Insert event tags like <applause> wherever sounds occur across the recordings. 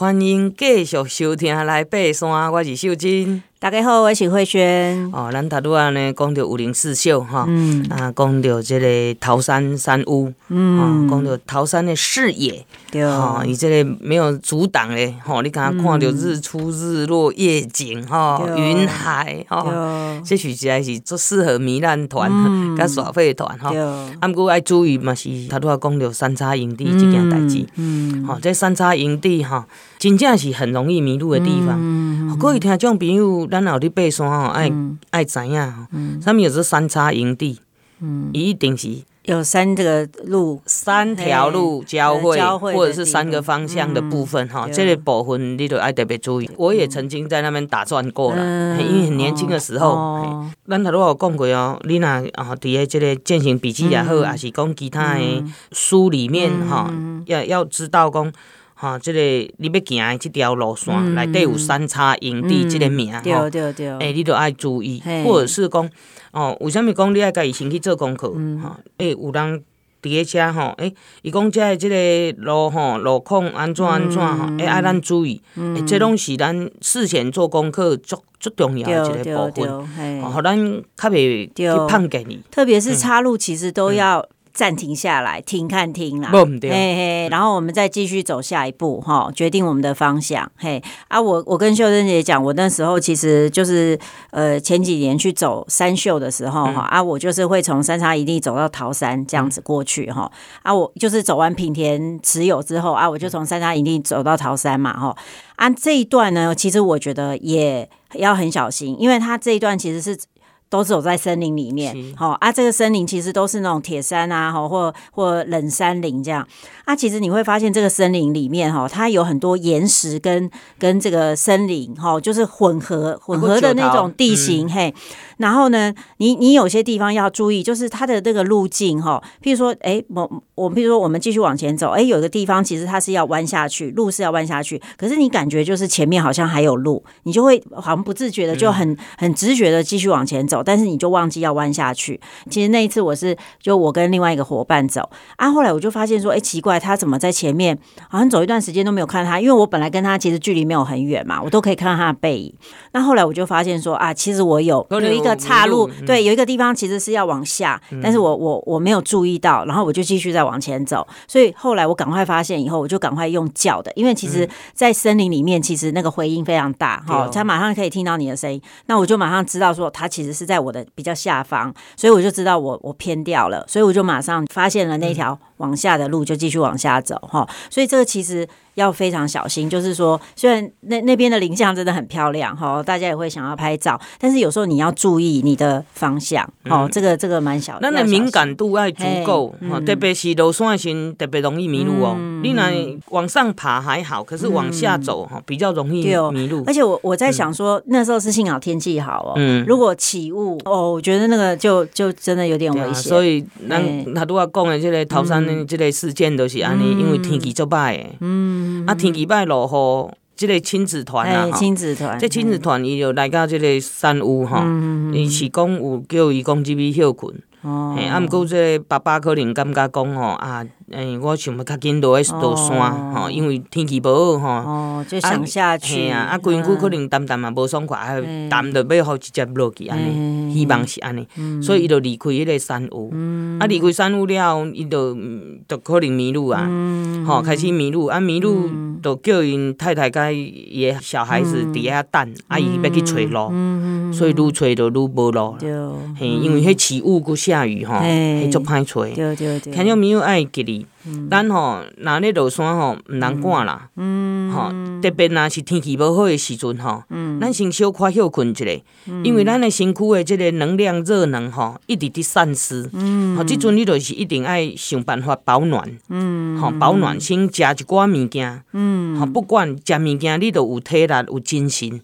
欢迎继续收听来爬山，我是秀珍。大家好，我是慧萱。哦，咱头拄啊呢讲到武陵四秀哈，嗯、啊，讲到这个桃山山屋，嗯，讲到桃山的视野，对，哈，伊这个没有阻挡的，哈，你刚刚看到日出日落夜景，哈，云海，哈，这实在是最适合糜烂团、甲耍废团，哈。啊，毋过爱注意嘛，是头拄仔讲到三叉营地这件代志，嗯，好，这三叉营地哈，真正是很容易迷路的地方。嗯各位听众朋友。咱有伫爬山吼，爱爱知影吼，啥物叫做三叉营地？嗯，一定是有三这个路，三条路交汇，或者是三个方向的部分哈。这个部分你都爱特别注意。我也曾经在那边打转过了，因为很年轻的时候，咱头拄有讲过哦。你若哦，伫个这个健行笔记也好，还是讲其他的书里面哈，要要知道讲。哈，这个你要行的即条路线内底有三叉营地即个名，对对对，诶，你都爱注意，或者是讲，哦，为什么讲你爱家己先去做功课？哈，诶，有人伫个车吼，诶，伊讲遮的即个路吼路况安怎安怎吼，诶，爱咱注意，诶，这拢是咱事前做功课足足重要的一个部分，吼，咱较袂去碰见你，特别是岔路，其实都要。暂停下来，停看听啦，嘿嘿，然后我们再继续走下一步，哈，决定我们的方向，嘿啊，我我跟秀珍姐讲，我那时候其实就是呃前几年去走三秀的时候，哈、嗯、啊，我就是会从三叉一地走到桃山这样子过去，哈。啊，我就是走完品田持有之后啊，我就从三叉一地走到桃山嘛，哈。啊这一段呢，其实我觉得也要很小心，因为它这一段其实是。都走在森林里面，好是啊，这个森林其实都是那种铁山啊，哈，或或冷山林这样。啊，其实你会发现这个森林里面，哈，它有很多岩石跟跟这个森林，哈，就是混合混合的那种地形，嗯、嘿。然后呢，你你有些地方要注意，就是它的这个路径，哈，譬如说，哎，我我譬如说，我们继续往前走，哎，有个地方其实它是要弯下去，路是要弯下去，可是你感觉就是前面好像还有路，你就会好像不自觉的就很很直觉的继续往前走。但是你就忘记要弯下去。其实那一次我是就我跟另外一个伙伴走啊，后来我就发现说，哎，奇怪，他怎么在前面？好像走一段时间都没有看他，因为我本来跟他其实距离没有很远嘛，我都可以看到他的背影。那后来我就发现说啊，其实我有有一个岔路，对，有一个地方其实是要往下，但是我我我没有注意到，然后我就继续再往前走。所以后来我赶快发现以后，我就赶快用叫的，因为其实，在森林里面，其实那个回音非常大，哈，他马上可以听到你的声音。那我就马上知道说，他其实是。在我的比较下方，所以我就知道我我偏掉了，所以我就马上发现了那条往下的路，就继续往下走哈。所以这个其实。要非常小心，就是说，虽然那那边的林相真的很漂亮哈，大家也会想要拍照，但是有时候你要注意你的方向哦、嗯。这个这个蛮小，那那敏感度要足够，嗯、特别是落山时特别容易迷路哦。嗯、你那往上爬还好，可是往下走哈比较容易迷路。而且我我在想说，那时候是幸好天气好哦。嗯，如果起雾哦，我觉得那个就就真的有点危险。所以那他都要讲的这个桃山的这个事件都是安尼，因为天气足歹。嗯。啊，天气歹落雨，即个亲子团啊，亲子团，即亲子团伊就来到即个山屋吼，伊是讲有叫伊讲入去休困，哦，啊，毋过即个爸爸可能感觉讲吼啊。诶，我想要较紧落去落山吼，因为天气无好吼。哦，就想下去啊，啊，规身躯可能澹澹嘛无爽快，啊，淡着要好直接落去安尼，希望是安尼，所以伊就离开迄个山屋。啊，离开山屋了后，伊就就可能迷路啊，吼，开始迷路，啊，迷路就叫因太太甲伊个小孩子伫遐等，啊，伊要去找路，所以愈找就愈无路。嘿，因为迄起雾佮下雨吼，迄足歹找。对对对，听众朋友爱吉哩。咱吼，若咧落山吼，毋通赶啦，吼，特别若是天气无好诶时阵吼，咱先小可休困一下，因为咱诶身躯诶即个能量热能吼，一直伫散失，吼，即阵你着是一定爱想办法保暖，吼，保暖先食一寡物件，吼，不管食物件，你著有体力有精神，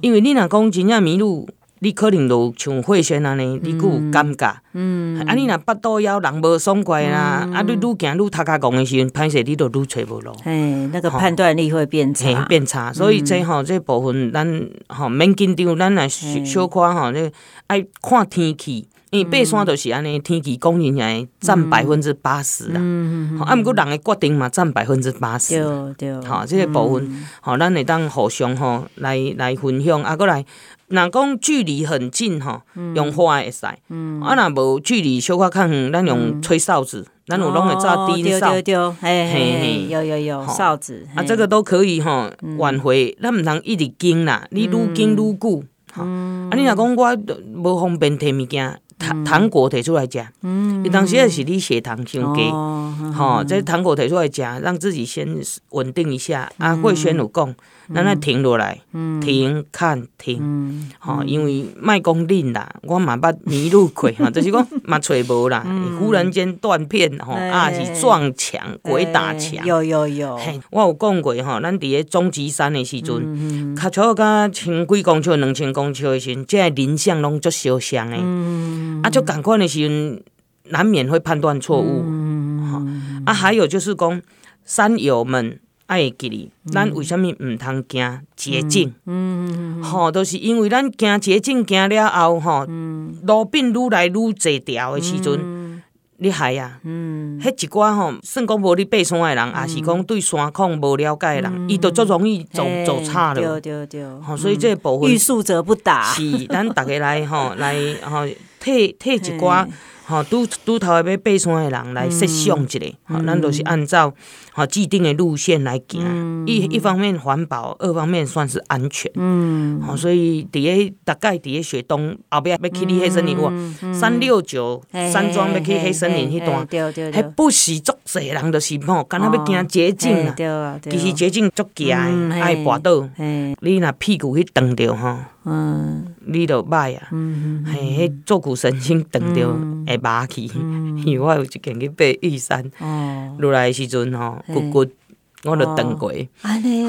因为你若讲真正迷路。你可能就像慧轩安尼，你佫有感觉。嗯，啊，你若腹肚枵，人无爽快啦，啊，你愈行愈头壳戆的时阵，歹势你都愈找无路。嘿，那个判断力会变差，变差。所以这吼，这部分咱吼免紧张，咱来小可吼，这爱看天气。因为爬山就是安尼，天气供应来占百分之八十啦。啊，毋过人诶决定嘛，占百分之八十。对对。吼，即个部分，吼，咱会当互相吼来来分享，啊，过来，若讲距离很近吼，用花会使。啊，若无距离小可较远，咱用吹哨子，咱有拢会炸低的哨。对对对，嘿嘿，有有有哨子。啊，这个都可以吼挽回，咱毋通一直惊啦，你愈惊愈久。啊，你若讲我无方便摕物件。糖糖果摕出来食，嗯，当时也是你血糖上低，吼，这糖果摕出来食，让自己先稳定一下。啊，慧轩有讲，咱来停落来，停看停，吼，因为莫讲恁啦，我嘛捌迷路过，<laughs> 吼，就是讲嘛找无啦，忽然间断片，吼，啊是撞墙，鬼打墙，有有有，我有讲过，吼，咱伫咧终极山的时阵，卡车甲千几公尺、两千公尺的时阵，这林相拢足相像的。啊，就赶款的时阵，难免会判断错误。嗯、啊，还有就是讲，山友们爱记哩，咱为虾物毋通行捷径？嗯，吼，都是因为咱行捷径行了后，吼，路变愈来愈济条的时阵，嗯、你害啊，嗯，迄一寡吼，算讲无咧爬山的人，也、嗯、是讲对山况无了解的人，伊都足容易走走差了。对对对。吼，所以这个部分，欲速则不达。是，咱逐个来吼，来吼。替替一寡吼，拄拄头要爬山的人来设想一下，吼，咱都是按照吼既定的路线来行，一一方面环保，二方面算是安全。嗯，吼，所以伫个大概伫个雪冬后壁要去你迄森林哇，三六九山庄要去黑森林迄段，迄不是足侪人，就是吼，敢若要行捷径啊，其实捷径足惊的，爱跋倒，你若屁股去撞着吼。嗯，你着歹啊，嘿，迄坐骨神经断着会麻去，<laughs> 因为我有一件去爬玉山，落来的时阵吼，骨骨我就断过，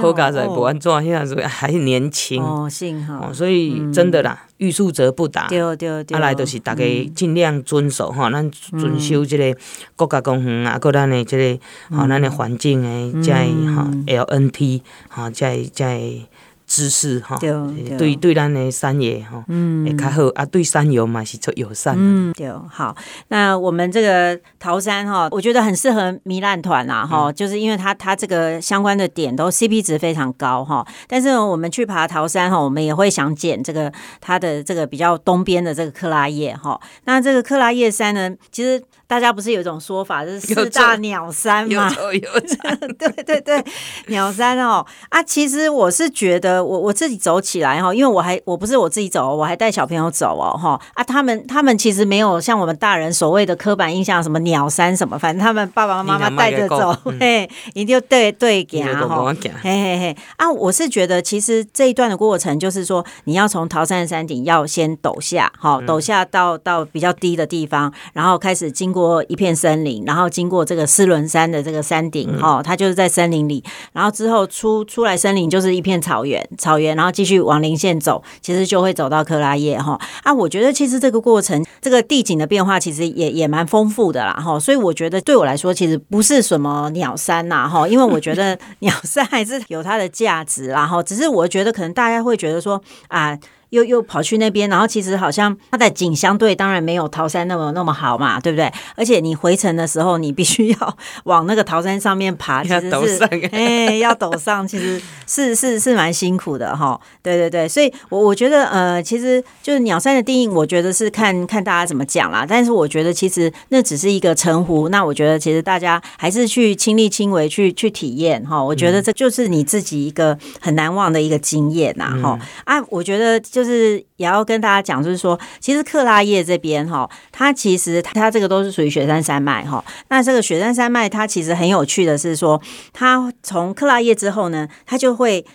好佳在无安怎，遐时还年轻，幸好，所以真的啦，欲速则不达，对对对，啊来就是大家尽量遵守吼，咱遵守即个国家公园啊，搁咱的即个吼，咱的环境诶，即个吼 LNT 吼，即个即个。知识哈，对对，对咱的山野哈，嗯，会较好啊。对山友嘛是出友善。嗯，对，好。那我们这个桃山哈，我觉得很适合糜烂团啦哈，就是因为它它这个相关的点都 CP 值非常高哈。但是我们去爬桃山哈，我们也会想捡这个它的这个比较东边的这个克拉叶哈。那这个克拉叶山呢，其实。大家不是有一种说法，就是四大鸟山嘛？有有 <laughs> 对对对，鸟山哦啊，其实我是觉得我我自己走起来哈，因为我还我不是我自己走，我还带小朋友走哦哈。啊，他们他们其实没有像我们大人所谓的刻板印象，什么鸟山什么，反正他们爸爸妈妈带着走，<laughs> 嘿，一定要对对给啊哈，嘿嘿嘿。啊，我是觉得其实这一段的过程就是说，你要从桃山的山顶要先陡下，好陡下到到比较低的地方，然后开始经过。一片森林，然后经过这个狮轮山的这个山顶，哈、嗯，它就是在森林里，然后之后出出来森林就是一片草原，草原，然后继续往林线走，其实就会走到克拉叶，哈啊，我觉得其实这个过程，这个地景的变化其实也也蛮丰富的啦，哈，所以我觉得对我来说，其实不是什么鸟山呐，哈，因为我觉得 <laughs> 鸟山还是有它的价值，然后只是我觉得可能大家会觉得说啊。又又跑去那边，然后其实好像它的景相对当然没有桃山那么那么好嘛，对不对？而且你回程的时候，你必须 <laughs> 要往那个桃山上面爬，其实是哎要陡上，其实是是是蛮辛苦的哈。对对对，所以我我觉得呃，其实就是鸟山的定义，我觉得是看看大家怎么讲啦。但是我觉得其实那只是一个称呼，那我觉得其实大家还是去亲力亲为去去体验哈。我觉得这就是你自己一个很难忘的一个经验呐哈啊，我觉得就。就是也要跟大家讲，就是说，其实克拉叶这边哈，它其实它这个都是属于雪山山脉哈。那这个雪山山脉，它其实很有趣的是说，它从克拉叶之后呢，它就会。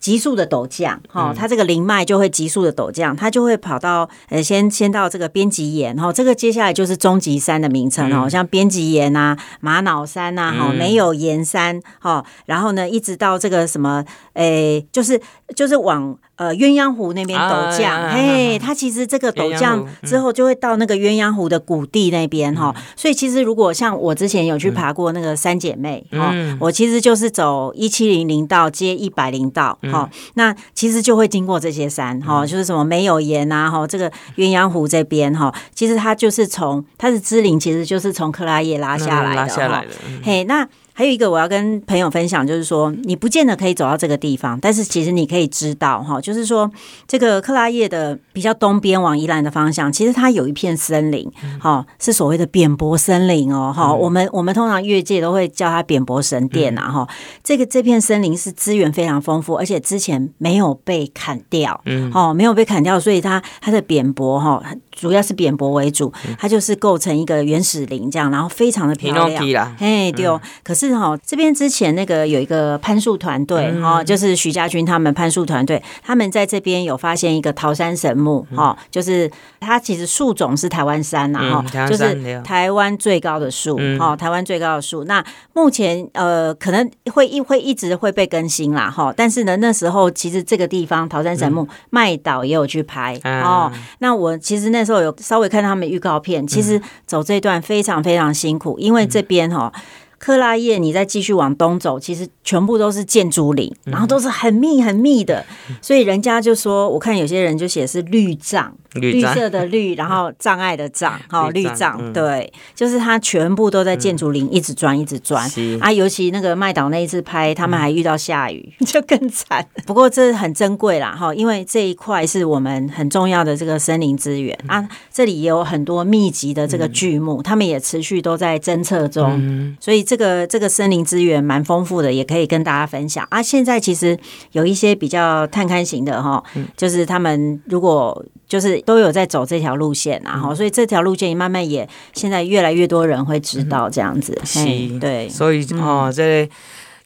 急速的陡降，哈，它这个林脉就会急速的陡降，它就会跑到呃，先先到这个边极岩，哈，这个接下来就是终极山的名称哦，像边极岩呐、玛瑙山呐，哈，没有岩山，哈，然后呢，一直到这个什么，诶，就是就是往呃鸳鸯湖那边陡降，嘿，它其实这个陡降之后就会到那个鸳鸯湖的谷地那边，哈，所以其实如果像我之前有去爬过那个三姐妹，哈，我其实就是走一七零零道接一百零道。好，那其实就会经过这些山，哈，就是什么没有盐啊，哈，这个鸳鸯湖这边，哈，其实它就是从它的支岭，其实就是从克拉叶拉下来的，拉下来的，嘿，那。还有一个我要跟朋友分享，就是说你不见得可以走到这个地方，但是其实你可以知道哈，就是说这个克拉叶的比较东边往宜兰的方向，其实它有一片森林，哈，是所谓的扁柏森林哦，哈，我们我们通常越界都会叫它扁柏神殿呐，哈，这个这片森林是资源非常丰富，而且之前没有被砍掉，嗯，哦，没有被砍掉，所以它它的扁柏哈，主要是扁柏为主，它就是构成一个原始林这样，然后非常的漂亮，哎，对哦，可是。哈，这边之前那个有一个攀树团队哈，就是徐家军他们攀树团队，他们在这边有发现一个桃山神木哈，就是它其实树种是台湾山呐哈，就是台湾最高的树哈，台湾最高的树。那目前呃可能会一会一直会被更新啦哈，但是呢那时候其实这个地方桃山神木麦岛也有去拍哦。那我其实那时候有稍微看他们预告片，其实走这段非常非常辛苦，因为这边哈。克拉叶，你再继续往东走，其实全部都是建筑林，然后都是很密很密的，所以人家就说，我看有些人就写是绿障。绿色的绿，然后障碍的障，好绿障，对，就是它全部都在建筑林一直钻一直钻啊，尤其那个麦岛那一次拍，他们还遇到下雨，<laughs> 就更惨。不过这很珍贵啦，哈，因为这一块是我们很重要的这个森林资源啊，这里也有很多密集的这个巨木，他们也持续都在侦测中，所以这个这个森林资源蛮丰富的，也可以跟大家分享。啊。现在其实有一些比较探勘型的哈，就是他们如果。就是都有在走这条路线，然后所以这条路线慢慢也现在越来越多人会知道这样子。是，对，所以哦，这个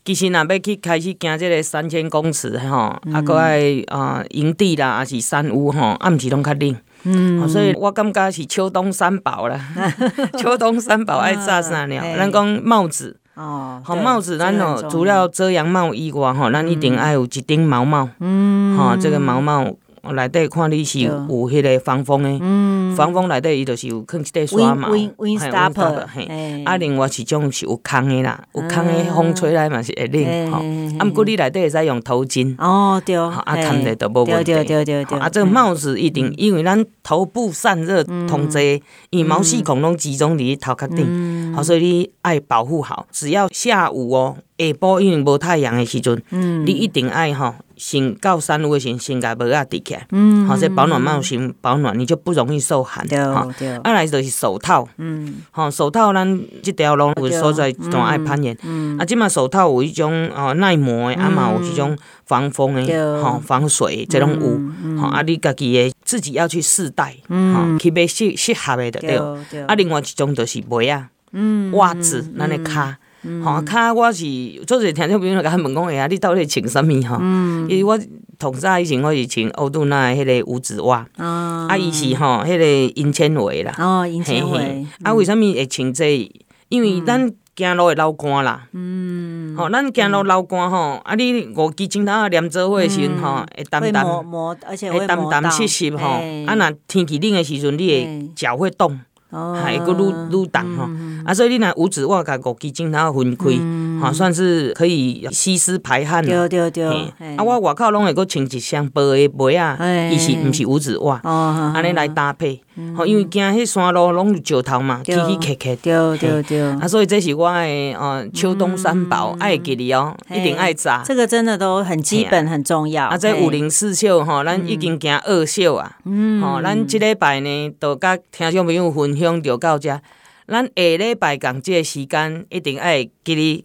其实若要去开始行这个三千公尺吼，啊，搁爱啊营地啦，还是山屋吼，啊，毋是拢较冷。嗯，所以我感觉是秋冬三宝啦。<laughs> 秋冬三宝爱炸啥呢？咱讲帽子哦，好帽子，咱哦除了遮阳帽以外吼，咱一定爱有一顶毛帽。嗯，哈，这个毛帽。内底看你是有迄个防风的，防风内底伊就是有放一块刷嘛，嘿，Windstopper，嘿，啊，另外一种是有空的啦，有空的风吹来嘛是会冷吼，啊，毋过你内底会使用头巾，哦，对，啊，看着都无问题，对对对对，啊，这个帽子一定，因为咱头部散热通济，因为毛细孔拢集中伫头壳顶，好，所以你爱保护好，只要下午哦，下晡因为无太阳的时阵，你一定爱吼。先到山路的时，先甲帽仔戴起来，嗯，好，这保暖帽先保暖，你就不容易受寒。对对。啊，来就是手套，嗯，好，手套咱即条路有所在都爱攀岩，嗯，啊，即马手套有一种哦耐磨的，啊嘛有一种防风的，吼防水这种有，吼，啊，你家己的自己要去试戴，嗯，去买适适合的对。对。啊，另外一种就是袜啊，嗯，袜子，咱的脚。吼，卡我是做者听众朋友甲问讲，哎呀，你到底穿啥物吼？因为我同早以前我是穿欧杜娜的迄个五指袜，啊，伊是吼迄个银纤维啦。哦，银纤维。啊，为啥物会穿这？因为咱行路会流汗啦。嗯。吼，咱行路流汗吼，啊，你五支指头连做伙的时阵吼，会澹澹。磨磨，而且会澹澹湿湿吼。啊，若天气冷的时阵，你会脚会冻。还个愈愈重吼，啊，所以你若五指我甲五指指头分开，哈，算是可以吸湿排汗。对对对。啊，我外口拢会佫穿一双薄的袜啊，伊是毋是五指袜？安尼来搭配。吼，因为惊迄山路拢有石头嘛，起起磕磕。对对对。啊，所以这是我的呃秋冬三宝，爱给你哦，一定爱扎。这个真的都很基本很重要。啊，这五零四秀吼，咱已经行二秀啊。嗯。吼，咱即礼拜呢，都甲听众朋友分享。用就到这，咱下礼拜共这个时间一定爱给你